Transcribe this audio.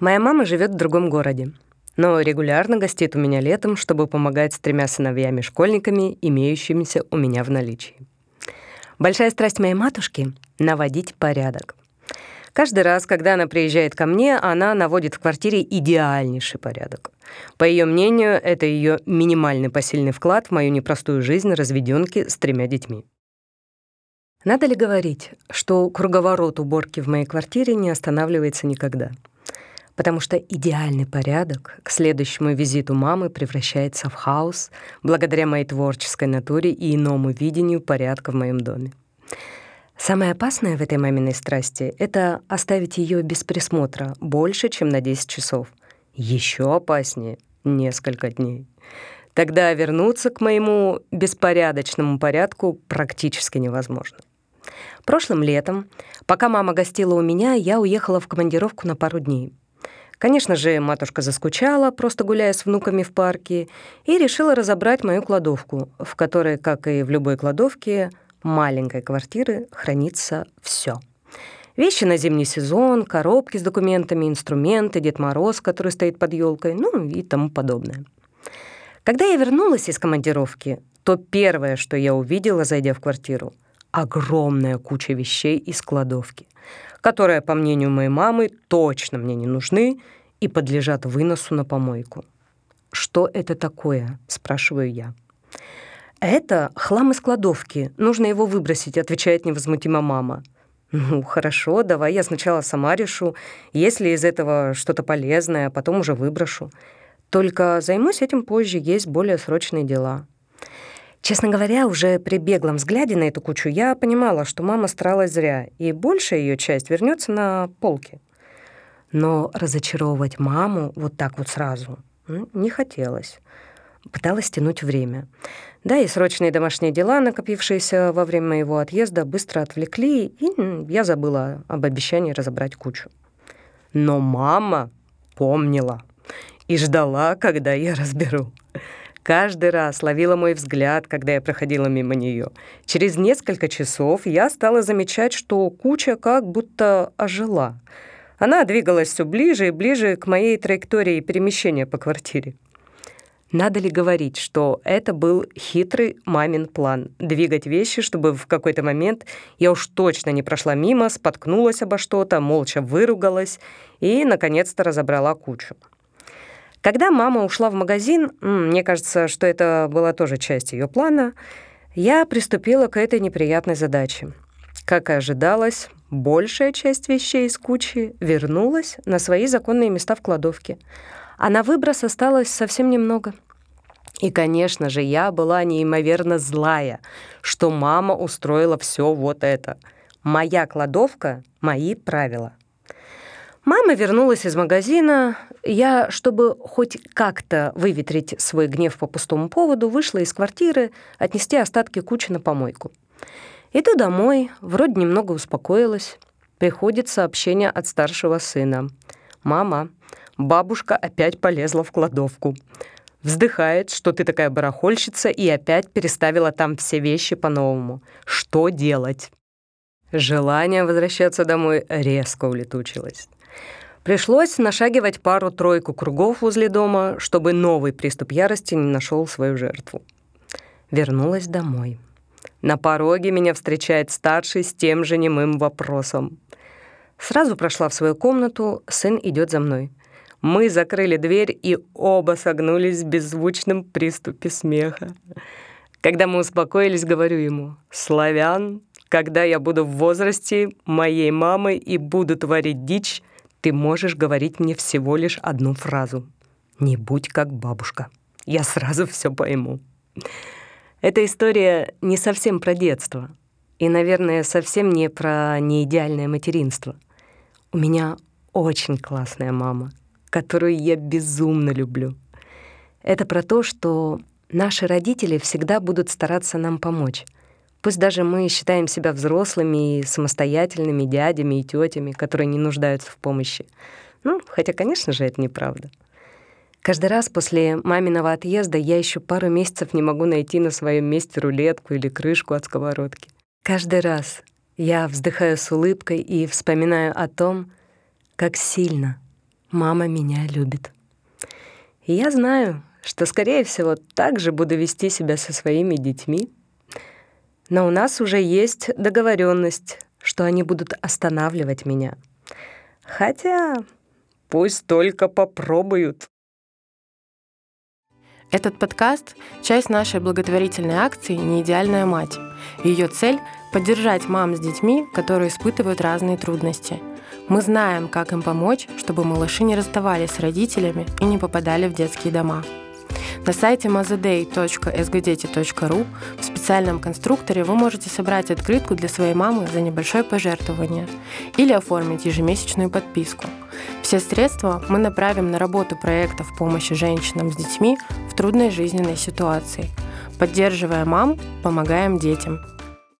Моя мама живет в другом городе, но регулярно гостит у меня летом, чтобы помогать с тремя сыновьями-школьниками, имеющимися у меня в наличии. Большая страсть моей матушки — наводить порядок. Каждый раз, когда она приезжает ко мне, она наводит в квартире идеальнейший порядок. По ее мнению, это ее минимальный посильный вклад в мою непростую жизнь разведенки с тремя детьми. Надо ли говорить, что круговорот уборки в моей квартире не останавливается никогда — потому что идеальный порядок к следующему визиту мамы превращается в хаос благодаря моей творческой натуре и иному видению порядка в моем доме. Самое опасное в этой маминой страсти — это оставить ее без присмотра больше, чем на 10 часов. Еще опаснее — несколько дней. Тогда вернуться к моему беспорядочному порядку практически невозможно. Прошлым летом, пока мама гостила у меня, я уехала в командировку на пару дней. Конечно же, матушка заскучала, просто гуляя с внуками в парке, и решила разобрать мою кладовку, в которой, как и в любой кладовке, маленькой квартиры хранится все. Вещи на зимний сезон, коробки с документами, инструменты, Дед Мороз, который стоит под елкой, ну и тому подобное. Когда я вернулась из командировки, то первое, что я увидела, зайдя в квартиру, огромная куча вещей из кладовки которые, по мнению моей мамы, точно мне не нужны и подлежат выносу на помойку. «Что это такое?» — спрашиваю я. «Это хлам из кладовки. Нужно его выбросить», — отвечает невозмутимо мама. «Ну, хорошо, давай я сначала сама решу. Если из этого что-то полезное, а потом уже выброшу. Только займусь этим позже, есть более срочные дела». Честно говоря, уже при беглом взгляде на эту кучу я понимала, что мама старалась зря, и большая ее часть вернется на полки. Но разочаровывать маму вот так вот сразу не хотелось. Пыталась тянуть время. Да, и срочные домашние дела, накопившиеся во время моего отъезда, быстро отвлекли, и я забыла об обещании разобрать кучу. Но мама помнила и ждала, когда я разберу. Каждый раз ловила мой взгляд, когда я проходила мимо нее. Через несколько часов я стала замечать, что куча как будто ожила. Она двигалась все ближе и ближе к моей траектории перемещения по квартире. Надо ли говорить, что это был хитрый мамин план — двигать вещи, чтобы в какой-то момент я уж точно не прошла мимо, споткнулась обо что-то, молча выругалась и, наконец-то, разобрала кучу. Когда мама ушла в магазин, мне кажется, что это была тоже часть ее плана, я приступила к этой неприятной задаче. Как и ожидалось, большая часть вещей из кучи вернулась на свои законные места в кладовке, а на выброс осталось совсем немного. И, конечно же, я была неимоверно злая, что мама устроила все вот это. Моя кладовка — мои правила. Мама вернулась из магазина. Я, чтобы хоть как-то выветрить свой гнев по пустому поводу, вышла из квартиры отнести остатки кучи на помойку. Иду домой, вроде немного успокоилась. Приходит сообщение от старшего сына. «Мама, бабушка опять полезла в кладовку. Вздыхает, что ты такая барахольщица и опять переставила там все вещи по-новому. Что делать?» Желание возвращаться домой резко улетучилось. Пришлось нашагивать пару-тройку кругов возле дома, чтобы новый приступ ярости не нашел свою жертву. Вернулась домой. На пороге меня встречает старший с тем же немым вопросом. Сразу прошла в свою комнату, сын идет за мной. Мы закрыли дверь и оба согнулись в беззвучном приступе смеха. Когда мы успокоились, говорю ему, «Славян, когда я буду в возрасте моей мамы и буду творить дичь, ты можешь говорить мне всего лишь одну фразу. «Не будь как бабушка». Я сразу все пойму. Эта история не совсем про детство. И, наверное, совсем не про неидеальное материнство. У меня очень классная мама, которую я безумно люблю. Это про то, что наши родители всегда будут стараться нам помочь — Пусть даже мы считаем себя взрослыми и самостоятельными дядями и тетями, которые не нуждаются в помощи. Ну, хотя, конечно же, это неправда. Каждый раз после маминого отъезда я еще пару месяцев не могу найти на своем месте рулетку или крышку от сковородки. Каждый раз я вздыхаю с улыбкой и вспоминаю о том, как сильно мама меня любит. И я знаю, что, скорее всего, так же буду вести себя со своими детьми. Но у нас уже есть договоренность, что они будут останавливать меня. Хотя пусть только попробуют. Этот подкаст — часть нашей благотворительной акции «Неидеальная мать». Ее цель — поддержать мам с детьми, которые испытывают разные трудности. Мы знаем, как им помочь, чтобы малыши не расставались с родителями и не попадали в детские дома. На сайте mazaday.sgdeti.ru в специальном конструкторе вы можете собрать открытку для своей мамы за небольшое пожертвование или оформить ежемесячную подписку. Все средства мы направим на работу проектов помощи женщинам с детьми в трудной жизненной ситуации. Поддерживая мам, помогаем детям.